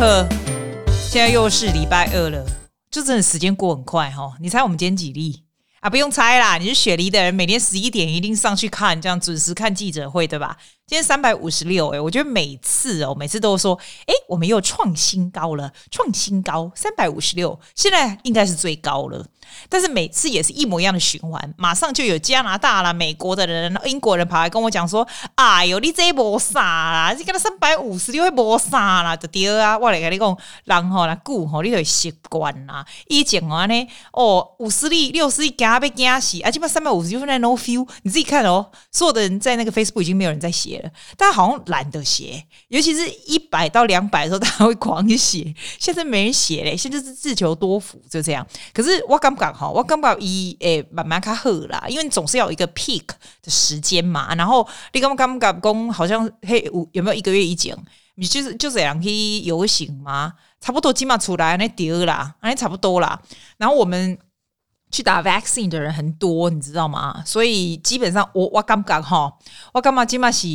呵，现在又是礼拜二了，就真的时间过很快哈。你猜我们今天几例啊？不用猜啦，你是雪梨的人，每天十一点一定上去看，这样准时看记者会，对吧？今天三百五十六，哎，我觉得每次哦，每次都说，哎，我们又创新高了，创新高，三百五十六，现在应该是最高了。但是每次也是一模一样的循环，马上就有加拿大啦、美国的人、英国人跑来跟我讲说：“哎呦，你这没啥啦，你跟他三百五十六会没啥啦，就对啊。”我来跟你讲，人吼来顾吼，你就习惯啦。以前啊呢，哦，五十例、六十例惊被惊死，而且把三百五十六分在 no feel，你自己看哦。所有的人在那个 Facebook 已经没有人在写了，大家好像懒得写，尤其是一百到两百的时候，大家会狂写。现在没人写嘞，现在是自求多福，就这样。可是我刚。我感觉伊诶慢慢较好啦，因为总是要一个 peak 的时间嘛。然后你刚刚感觉讲好像嘿有有没有一个月以前，你就是就这样去游行嘛，差不多起码出来那丢啦，那差不多啦。然后我们去打 vaccine 的人很多，你知道吗？所以基本上我我感觉哈，我感觉起码是。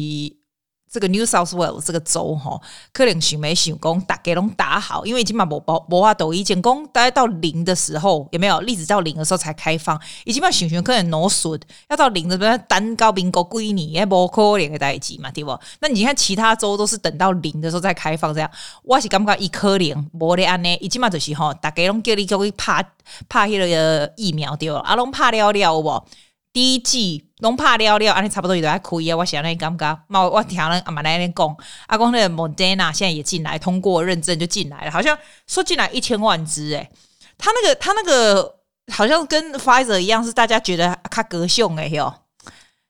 这个 New South Wales 这个州哈，可能想没想讲大家拢打好，因为已经把无无无法度以前讲大概到零的时候有没有？例子到零的时候才开放，已经把想想可能挪顺，要到零的时候单高民国归你也无可能的代志嘛，对不？那你看其他州都是等到零的时候再开放，这样我是感觉一可能无的安呢，已经嘛就是吼，大家拢叫你叫你拍拍迄个疫苗对？啊拢拍了了无？第一剂拢拍了了，安尼差不多就在开啊！我想尼感觉，嘛我听人阿妈那边讲，阿公那个 Moderna 现在也进来，通过认证就进来了，好像说进来一千万支诶，他那个他那个好像跟 Pfizer 一样，是大家觉得较高尚诶哟，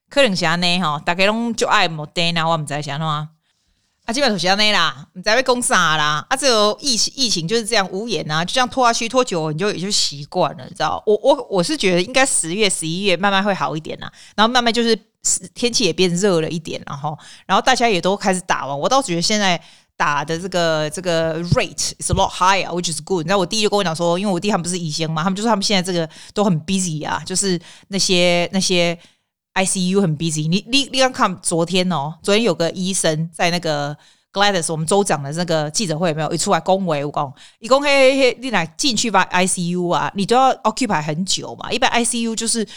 可能是安尼吼，大家拢就爱 Moderna，我毋知想喏。啊，基本上是安尼啦，你在被攻杀啦。啊，这个疫情疫情就是这样无言啊，就这样拖下去，拖久你就也就习惯了，你知道？我我我是觉得应该十月十一月慢慢会好一点啦，然后慢慢就是天气也变热了一点，然后然后大家也都开始打完。我倒觉得现在打的这个这个 rate is a lot higher，which is good。你知道我弟就跟我讲说，因为我弟他们不是医生嘛，他们就说他们现在这个都很 busy 啊，就是那些那些。ICU 很 busy，你你你刚看昨天哦，昨天有个医生在那个 Gladys 我们州长的那个记者会有没有？一出来恭维我讲，一共嘿嘿嘿，你来进去吧 ICU 啊，你都要 occupy 很久嘛，一般 ICU 就是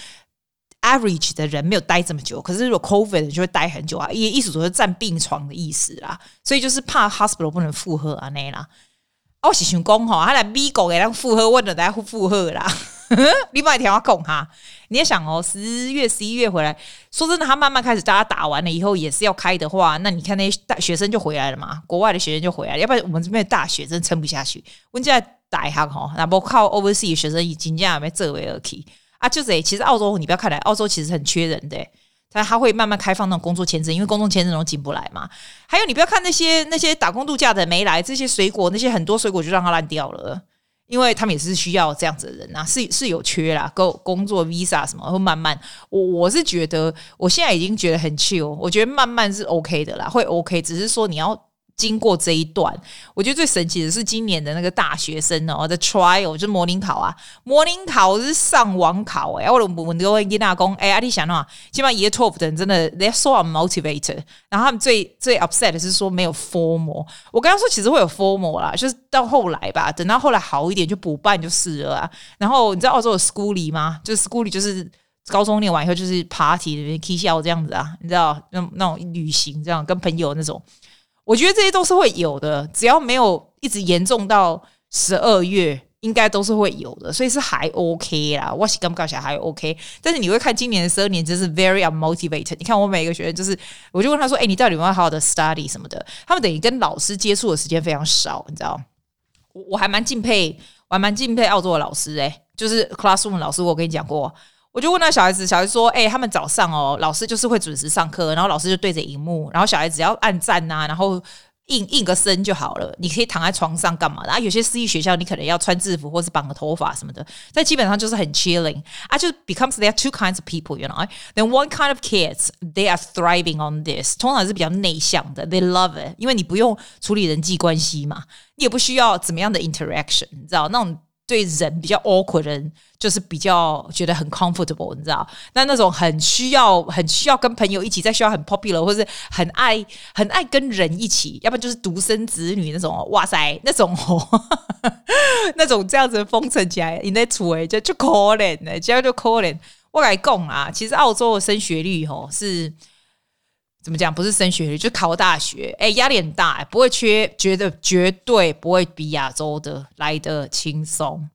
average 的人没有待这么久，可是如果 COVID 就会待很久啊，意意思说是占病床的意思啦，所以就是怕 hospital 不能负荷啊那啦。我是想讲哈，他来美国给他负荷，问了大家负荷啦。另外一条要讲哈，你也想哦，十月、十一月回来，说真的，他慢慢开始，大家打完了以后也是要开的话，那你看那些大学生就回来了嘛，国外的学生就回来了，要不然我们这边的大学真撑不下去。我们现在大学哈，那不靠 overseas 学生已经这样被这为而起啊，就是其实澳洲你不要看来，澳洲其实很缺人的、他他会慢慢开放那种工作签证，因为工作签证都进不来嘛。还有，你不要看那些那些打工度假的没来，这些水果那些很多水果就让它烂掉了，因为他们也是需要这样子的人啊，是是有缺啦，工工作 visa 什么会慢慢。我我是觉得，我现在已经觉得很 chill，我觉得慢慢是 OK 的啦，会 OK，只是说你要。经过这一段，我觉得最神奇的是今年的那个大学生哦的 trial 就模拟考啊，模拟考是上网考哎、欸，我我们都会跟大家讲，哎，阿弟想的话，起码 year twelve 的人真的 they're so unmotivated，然后他们最最 upset 的是说没有 formal，我刚刚说其实会有 formal 啦，就是到后来吧，等到后来好一点就补办就是了啊。然后你知道澳洲有 schoolie 吗？就是 schoolie 就是高中念完以后就是 party 里面 k 笑这样子啊，你知道那那种旅行这样跟朋友那种。我觉得这些都是会有的，只要没有一直严重到十二月，应该都是会有的，所以是还 OK 啦。我是刚刚想还 OK，但是你会看今年的十二年，真是 very unmotivated。你看我每一个学生，就是我就问他说：“哎，你到底有没有好好的 study 什么的？”他们等于跟老师接触的时间非常少，你知道？我我还蛮敬佩，我还蛮敬佩澳洲的老师诶、就是 classroom 老师，我跟你讲过。我就问那小孩子，小孩子说：“哎、欸，他们早上哦，老师就是会准时上课，然后老师就对着荧幕，然后小孩子要按赞呐、啊，然后应应个声就好了。你可以躺在床上干嘛？然后有些私立学校你可能要穿制服或是绑个头发什么的，但基本上就是很 chilling 啊。就 becomes there are two kinds of people，you know？Then one kind of kids they are thriving on this，通常是比较内向的，they love it，因为你不用处理人际关系嘛，你也不需要怎么样的 interaction，你知道那种。”对人比较 awkward 人，就是比较觉得很 comfortable，你知道？那那种很需要、很需要跟朋友一起，在学校很 popular，或是很爱、很爱跟人一起，要不然就是独生子女那种。哇塞，那种哦，那种这样子封存起来，你那厝诶就就可怜的，这样就可怜。我来讲啊，其实澳洲的升学率吼是。怎么讲？不是升学率，就考大学。哎，压力很大，不会缺，觉得绝对不会比亚洲的来得轻松。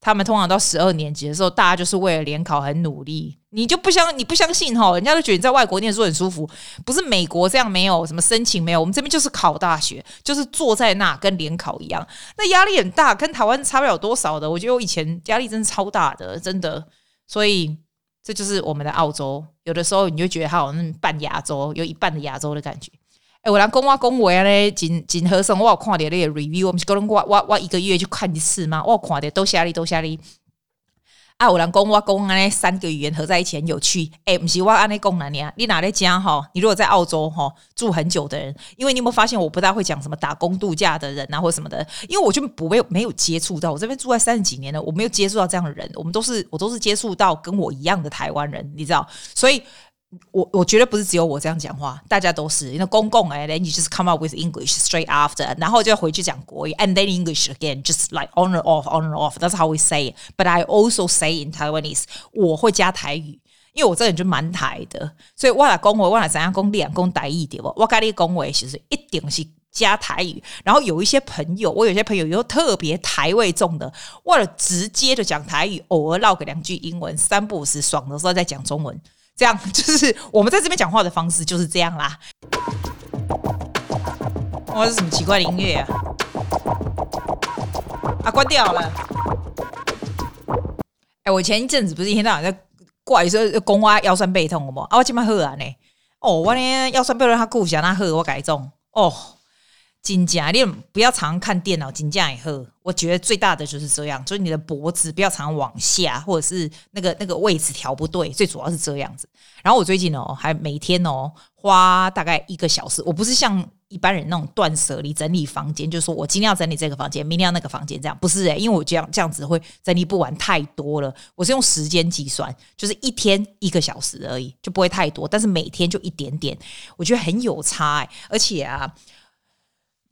他们通常到十二年级的时候，大家就是为了联考很努力。你就不相，你不相信哈？人家都觉得你在外国念书很舒服，不是美国这样没有什么申请没有，我们这边就是考大学，就是坐在那跟联考一样，那压力很大，跟台湾差不了多少的。我觉得我以前压力真的超大的，真的，所以。这就是我们的澳洲，有的时候你就觉得它好像半亚洲，有一半的亚洲的感觉。哎，我来讲我讲话咧，真真好生，我有看到那个 review，我们是讲我我我一个月就看一次吗？我有看到都下力都下哩。啊，有人讲我讲安尼三个语言合在一起很有趣。哎，不是我安尼讲哪里啊？你哪里讲哈？你如果在澳洲哈住很久的人，因为你有没有发现我不大会讲什么打工度假的人啊或什么的？因为我就不会没有接触到，我这边住在三十几年了，我没有接触到这样的人。我们都是我都是接触到跟我一样的台湾人，你知道，所以。我我觉得不是只有我这样讲话，大家都是。因为公共哎，then you just come up with English straight after，然后就回去讲国语，and then English again，just like on and off，on and off。That's how we say it. But I also say in Taiwanese，我会加台语，因为我这人就蛮台的，所以我来讲话，我来怎样讲两讲台语对不？我跟你讲话其实一定是加台语。然后有一些朋友，我有些朋友又特别台味重的，为了直接就讲台语，偶尔唠个两句英文，三不五时爽的时候再讲中文。这样就是我们在这边讲话的方式就是这样啦。哇，这是什么奇怪的音乐啊？啊，关掉了。哎，我前一阵子不是一天到晚在怪说讲我腰酸背痛的吗？啊，我今麦好啊呢。哦，我呢腰酸背痛，他顾下那好，我改种哦。金价，你不要常看电脑，金价也好。我觉得最大的就是这样，就是你的脖子不要常往下，或者是那个那个位置调不对，最主要是这样子。然后我最近哦，还每天哦花大概一个小时，我不是像一般人那种断舍离整理房间，就是说我今天要整理这个房间，明天要那个房间，这样不是诶，因为我这样这样子会整理不完太多了。我是用时间计算，就是一天一个小时而已，就不会太多，但是每天就一点点，我觉得很有差诶，而且啊。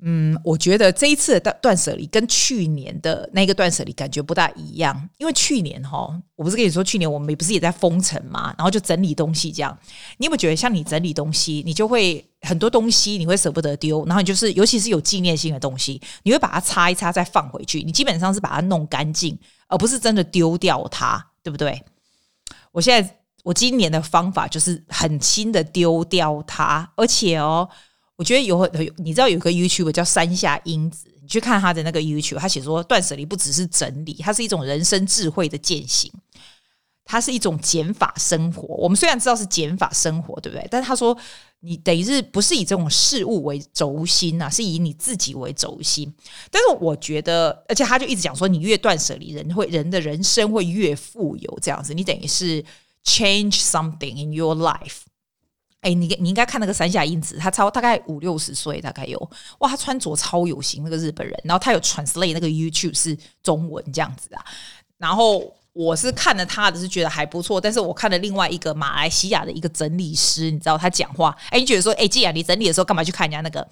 嗯，我觉得这一次的断断舍离跟去年的那个断舍离感觉不大一样，因为去年哈，我不是跟你说去年我们不是也在封城嘛，然后就整理东西这样。你有没有觉得像你整理东西，你就会很多东西你会舍不得丢，然后你就是尤其是有纪念性的东西，你会把它擦一擦再放回去，你基本上是把它弄干净，而不是真的丢掉它，对不对？我现在我今年的方法就是很轻的丢掉它，而且哦。我觉得有很，你知道有个 YouTube 叫山下英子，你去看他的那个 YouTube，他写说断舍离不只是整理，它是一种人生智慧的践行，它是一种减法生活。我们虽然知道是减法生活，对不对？但是他说你等于是不是以这种事物为轴心啊，是以你自己为轴心。但是我觉得，而且他就一直讲说，你越断舍离，人会人的人生会越富有，这样子，你等于是 change something in your life。哎，你你应该看那个山下英子，他超大概五六十岁，大概有哇，他穿着超有型，那个日本人，然后他有 translate 那个 YouTube 是中文这样子啊。然后我是看了他的是觉得还不错，但是我看了另外一个马来西亚的一个整理师，你知道他讲话，哎，你觉得说，哎，既然你整理的时候干嘛去看人家那个？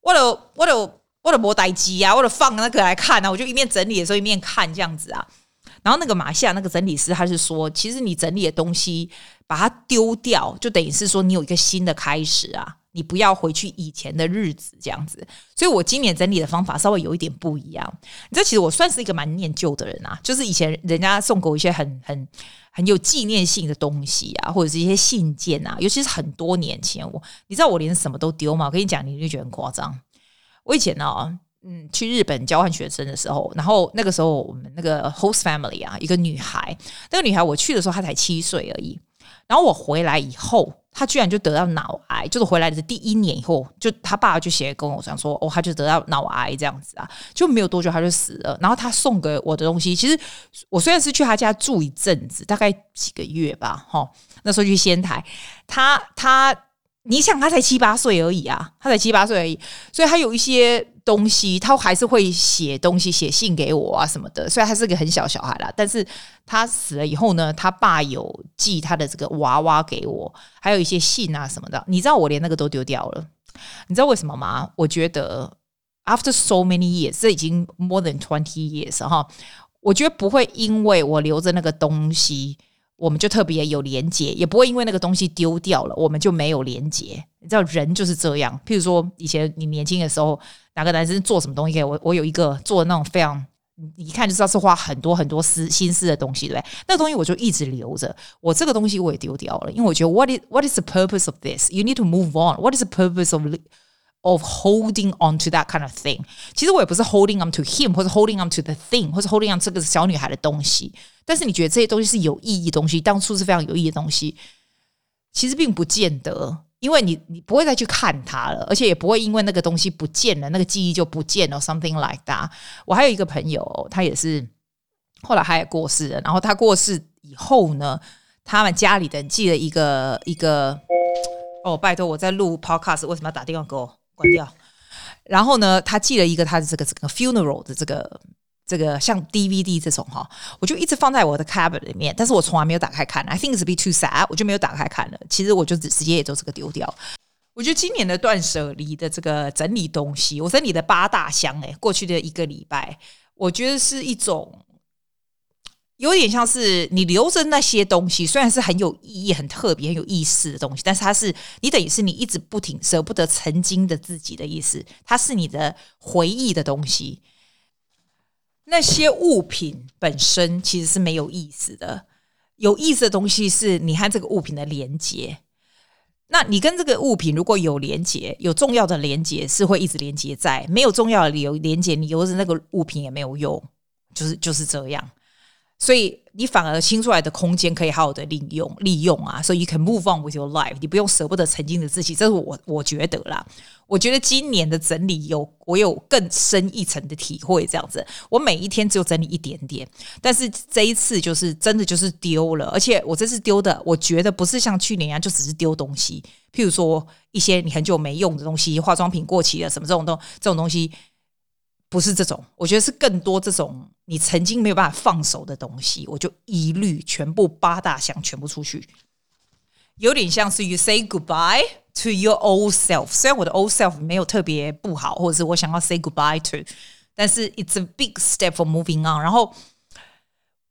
我的我的我的摩代机啊，我的放那个来看啊，我就一面整理的时候一面看这样子啊。然后那个马来西亚那个整理师他是说，其实你整理的东西。把它丢掉，就等于是说你有一个新的开始啊！你不要回去以前的日子这样子。所以我今年整理的方法稍微有一点不一样。你知道，其实我算是一个蛮念旧的人啊，就是以前人家送给我一些很很很有纪念性的东西啊，或者是一些信件啊，尤其是很多年前我，你知道我连什么都丢吗？我跟你讲，你就觉得很夸张。我以前呢、嗯，去日本交换学生的时候，然后那个时候我们那个 host family 啊，一个女孩，那个女孩我去的时候她才七岁而已。然后我回来以后，他居然就得到脑癌，就是回来的第一年以后，就他爸爸就写跟我讲说，哦，他就得到脑癌这样子啊，就没有多久他就死了。然后他送给我的东西，其实我虽然是去他家住一阵子，大概几个月吧，哈，那时候去仙台，他他，你想他才七八岁而已啊，他才七八岁而已，所以他有一些东西，他还是会写东西、写信给我啊什么的。虽然他是个很小小孩啦，但是他死了以后呢，他爸有寄他的这个娃娃给我，还有一些信啊什么的。你知道我连那个都丢掉了，你知道为什么吗？我觉得 after so many years，这已经 more than twenty years 哈，我觉得不会因为我留着那个东西。我们就特别有连接，也不会因为那个东西丢掉了，我们就没有连接。你知道人就是这样。譬如说，以前你年轻的时候，哪个男生做什么东西给我，我有一个做那种非常，一看就知道是花很多很多思心思的东西，对不对？那东西我就一直留着。我这个东西我也丢掉了，因为我觉得 what is what is the purpose of this? You need to move on. What is the purpose of of holding on to that kind of thing？其实我也不是 holding on to him，或者 holding on to the thing，或者 holding onto 这个小女孩的东西。但是你觉得这些东西是有意义的东西，当初是非常有意义的东西，其实并不见得，因为你你不会再去看它了，而且也不会因为那个东西不见了，那个记忆就不见了，something like that。我还有一个朋友，他也是后来他也过世了，然后他过世以后呢，他们家里的人寄了一个一个，哦，拜托我在录 podcast，为什么要打电话给我？关掉，然后呢，他寄了一个他的这个这个 funeral 的这个这个像 DVD 这种哈，我就一直放在我的 caber 里面，但是我从来没有打开看。I think it's be too sad，我就没有打开看了。其实我就直接也就这个丢掉。我觉得今年的断舍离的这个整理东西，我整理的八大箱诶，过去的一个礼拜，我觉得是一种。有点像是你留着那些东西，虽然是很有意义、很特别、很有意思的东西，但是它是你等于是你一直不停舍不得曾经的自己的意思，它是你的回忆的东西。那些物品本身其实是没有意思的，有意思的东西是你和这个物品的连接。那你跟这个物品如果有连接，有重要的连接是会一直连接在；没有重要的理由连接，你留着那个物品也没有用，就是就是这样。所以你反而清出来的空间可以好好的利用利用啊，所以 you can move on with your life，你不用舍不得曾经的自己，这是我我觉得啦。我觉得今年的整理有我有更深一层的体会，这样子，我每一天只有整理一点点，但是这一次就是真的就是丢了，而且我这次丢的，我觉得不是像去年一样就只是丢东西，譬如说一些你很久没用的东西，化妆品过期了什么这种东这种东西。不是这种，我觉得是更多这种你曾经没有办法放手的东西，我就一律全部八大箱全部出去，有点像是 you say goodbye to your old self。虽然我的 old self 没有特别不好，或者是我想要 say goodbye to，但是 it's a big step for moving on。然后。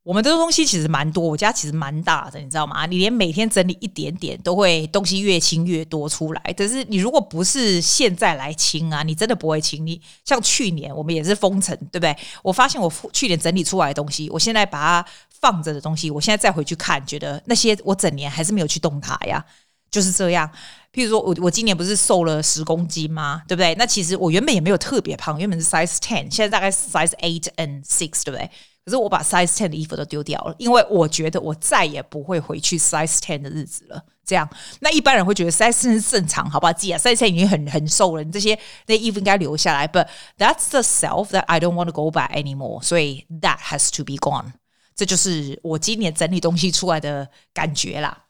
我们的东西其实蛮多，我家其实蛮大的，你知道吗？你连每天整理一点点都会东西越清越多出来。可是你如果不是现在来清啊，你真的不会清。你像去年我们也是封城，对不对？我发现我去年整理出来的东西，我现在把它放着的东西，我现在再回去看，觉得那些我整年还是没有去动它呀，就是这样。譬如说我我今年不是瘦了十公斤吗？对不对？那其实我原本也没有特别胖，原本是 size ten，现在大概 size eight and six，对不对？可是我把 size ten 的衣服都丢掉了，因为我觉得我再也不会回去 size ten 的日子了。这样，那一般人会觉得 size ten 是正常，好不好？记啊，size ten 已经很很瘦了，你这些那衣服应该留下来。But that's the self that I don't want to go by anymore，所以 that has to be gone。这就是我今年整理东西出来的感觉啦。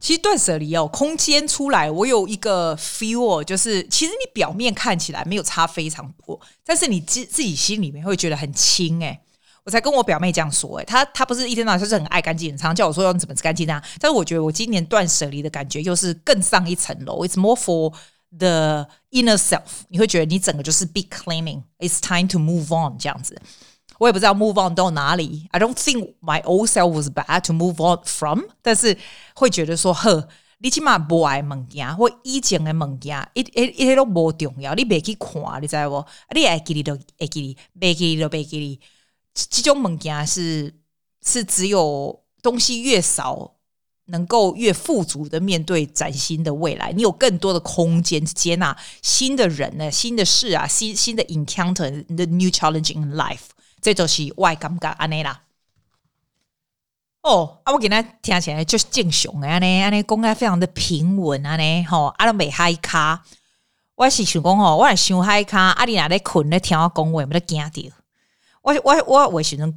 其实断舍离哦，空间出来，我有一个 feel，就是其实你表面看起来没有差非常多，但是你自自己心里面会觉得很轻哎。我才跟我表妹这样说，诶，她她不是一天到晚就是很爱干净，常常叫我说要怎么干净啊。但是我觉得我今年断舍离的感觉又是更上一层楼。It's more for the inner self。你会觉得你整个就是 big cleaning。It's time to move on 这样子。我也不知道 move on 到哪里。I don't think my old self was bad to move on from。但是会觉得说，呵，你起码不爱物件，或以前的物件，一一一些都不重要。你别去看，你知道不？你爱记你都爱记你，别记你都别记你。这种物件是是只有东西越少，能够越富足的面对崭新的未来。你有更多的空间接纳新的人呢，新的事啊，新新的 encounter，the new challenge in life。这就是我的感觉安尼啦。哦，啊，我给他听起来就是正常的安尼，安尼讲起来非常的平稳安尼，吼，啊，都没害卡。我是想讲吼，我也想害卡，啊，你哪在困咧听我讲话，没得惊到。我我我为什么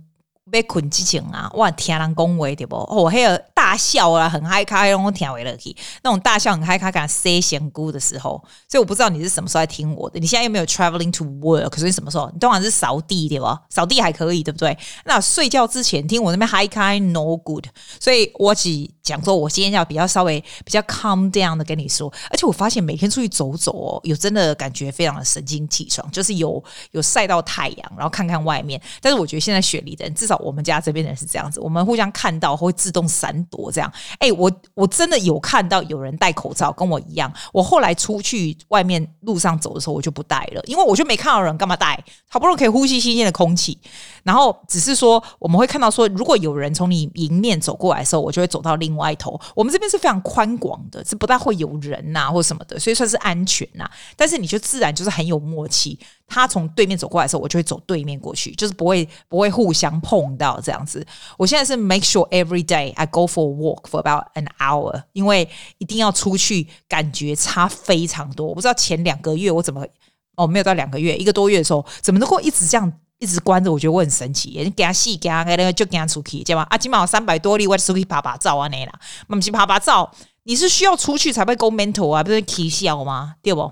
要困之前啊？我听人讲话对不？哦，迄个大笑啊，很嗨咖，让我听为了去那种大笑很嗨咖，敢 say 仙姑的时候，所以我不知道你是什么时候在听我的。你现在有没有 traveling to work？可是你什么时候？你通常是扫地对吧？扫地还可以，对不对？那睡觉之前听我那边嗨咖 no good。所以我只讲说，我今天要比较稍微比较 calm down 的跟你说。而且我发现每天出去走走哦，有真的感觉非常的神清气爽，就是有有晒到太阳，然后看看外面。但是我觉得现在雪梨的人，至少我们家这边人是这样子，我们互相看到会自动闪多这样。哎，我我真的有看到有人戴口罩，跟我一样。我后来出去外面路上走的时候，我就不戴了，因为我就没看到人，干嘛戴？好不容易可以呼吸新鲜的空气，然后只是说我们会看到说，如果有人从你迎面走过来的时候，我就会走到另外一头。我们这边是非常宽广的，是不大会有人呐、啊、或什么的，所以算是安全呐、啊。但是你就自然就是很有默契。他从对面走过来的时候，我就会走对面过去，就是不会不会互相碰到这样子。我现在是 make sure every day I go for a walk for about an hour，因为一定要出去，感觉差非常多。我不知道前两个月我怎么哦，没有到两个月，一个多月的时候，怎么能够一直这样一直关着？我觉得我很神奇。你给他洗，给他那个就给他出去，知道吗？啊，起码有三百多例，我出去拍拍照啊，那啦，我们去拍拍照。你是需要出去才会 go mental 啊，不是 k 笑吗？对不？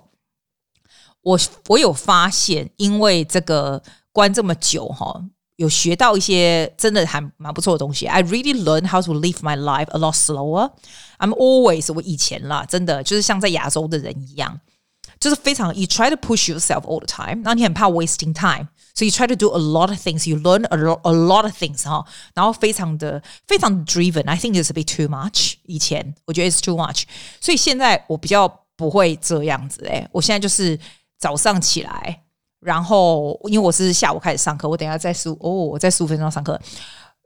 我我有发现，因为这个关这么久哈，有学到一些真的还蛮不错的东西。I really learned how to live my life a lot slower. I'm always 我以前啦，真的就是像在亚洲的人一样，就是非常 you try to push yourself all the time，然后你很怕 wasting time，so you try to do a lot of things. You learn a lot a lot of things 哈，然后非常的非常的 driven. I think it's a bit too much. 以前我觉得 it's too much，所以现在我比较不会这样子哎，我现在就是。 早上起来，然后因为我是下午开始上课，我等下在十五哦，我在十五分钟上课，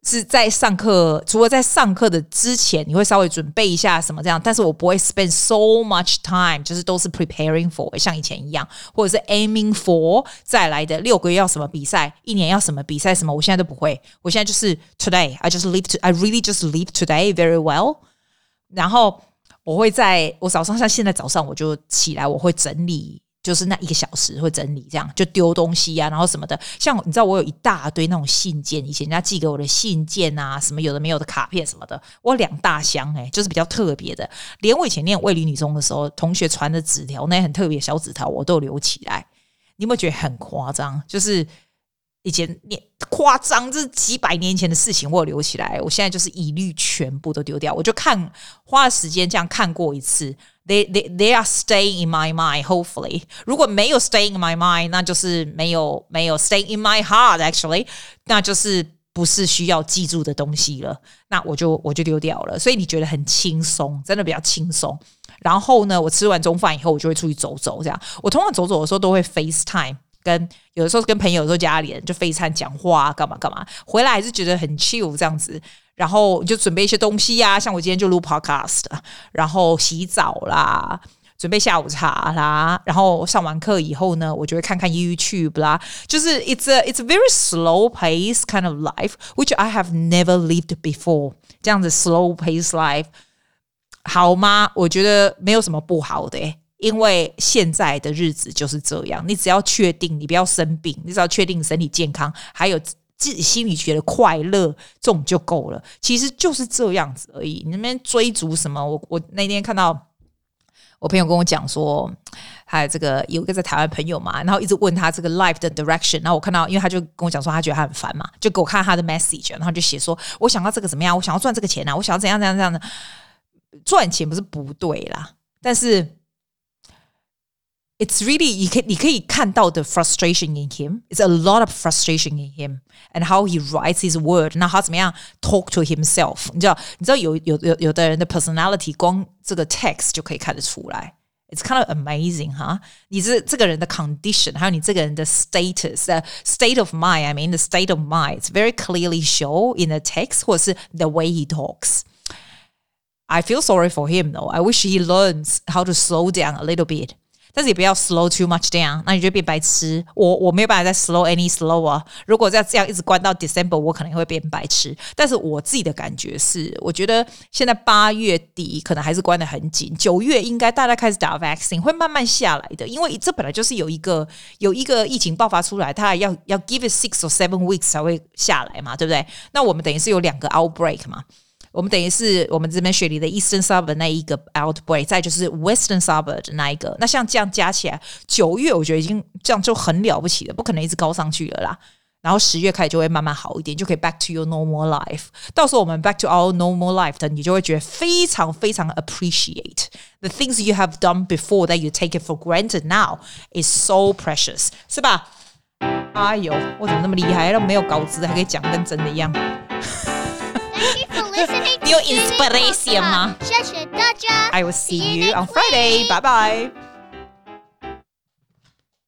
是在上课。除了在上课的之前，你会稍微准备一下什么这样，但是我不会 spend so much time，就是都是 preparing for，像以前一样，或者是 aiming for 再来的六个月要什么比赛，一年要什么比赛什么，我现在都不会。我现在就是 today，I just live to，I really just live today very well。然后我会在我早上像现在早上我就起来，我会整理。就是那一个小时会整理，这样就丢东西、啊，然后什么的。像你知道，我有一大堆那种信件，以前人家寄给我的信件啊，什么有的没有的卡片什么的，我两大箱哎、就是比较特别的。连我以前念卫理女中的时候，同学传的纸条，那些很特别小纸条，我都留起来。你有没有觉得很夸张？就是以前念夸张，这是几百年前的事情，我留起来。我现在就是一律全部都丢掉，我就看花了时间这样看过一次。They they they are staying in my mind. Hopefully，如果没有 staying in my mind，那就是没有没有 staying in my heart. Actually，那就是不是需要记住的东西了。那我就我就丢掉了。所以你觉得很轻松，真的比较轻松。然后呢，我吃完中饭以后，我就会出去走走。这样，我通常走走的时候都会 FaceTime，跟有的时候跟朋友，有时候家里人就飞餐讲话，干嘛干嘛，回来还是觉得很 chill 这样子，然后就准备一些东西呀，像我今天就录 podcast，然后洗澡啦，准备下午茶啦，然后上完课以后呢，我就会看看 YouTube 啦，就是 it's a it's a very slow pace kind of life which I have never lived before，这样子 slow pace life 好吗？我觉得没有什么不好的。因为现在的日子就是这样，你只要确定你不要生病，你只要确定身体健康，还有。自己心里觉得快乐，这种就够了。其实就是这样子而已。你那边追逐什么？我我那天看到我朋友跟我讲说，还有这个有一个在台湾朋友嘛，然后一直问他这个 life 的 direction。然后我看到，因为他就跟我讲说，他觉得他很烦嘛，就给我看他的 message，然后就写说，我想要这个怎么样？我想要赚这个钱啊！我想要怎样怎样怎样的？赚钱不是不对啦，但是。It's really 你可以你可以看到的 frustration in him. It's a lot of frustration in him and how he writes his word. 那他怎么样 talk to himself？你知道你知道有有有有的人的 personality 光这个 text 就可以看得出来。It's kind of amazing 哈、huh?，你这这个人的 condition，还有你这个人的 status，the state of mind. I mean the state of mind. It's very clearly show in the text 或者是 the way he talks. I feel sorry for him though. I wish he learns how to slow down a little bit. 但是也不要 slow too much down，那你就变白痴。我我没有办法再 slow any slower。如果再这样一直关到 December，我可能会变白痴。但是我自己的感觉是，我觉得现在八月底可能还是关得很紧，九月应该大家开始打 vaccine 会慢慢下来的，因为这本来就是有一个有一个疫情爆发出来，它要要 give it six or seven weeks 才会下来嘛，对不对？那我们等于是有两个 outbreak 嘛。我们等于是我们这边雪梨的 Eastern Suburb 那一个 outbreak，再就是 Western Suburb 的那一个。那像这样加起来，九月我觉得已经这样就很了不起了，不可能一直高上去了啦。然后十月开始就会慢慢好一点，就可以 back to your normal life。到时候我们 back to our normal life 的，你就会觉得非常非常 appreciate the things you have done before that you take it for granted now is so precious，是吧？哎呦，我怎么那么厉害？都没有稿子还可以讲跟真的一样。你有 inspiration 吗？谢谢大家。I will see you on Friday. Bye bye.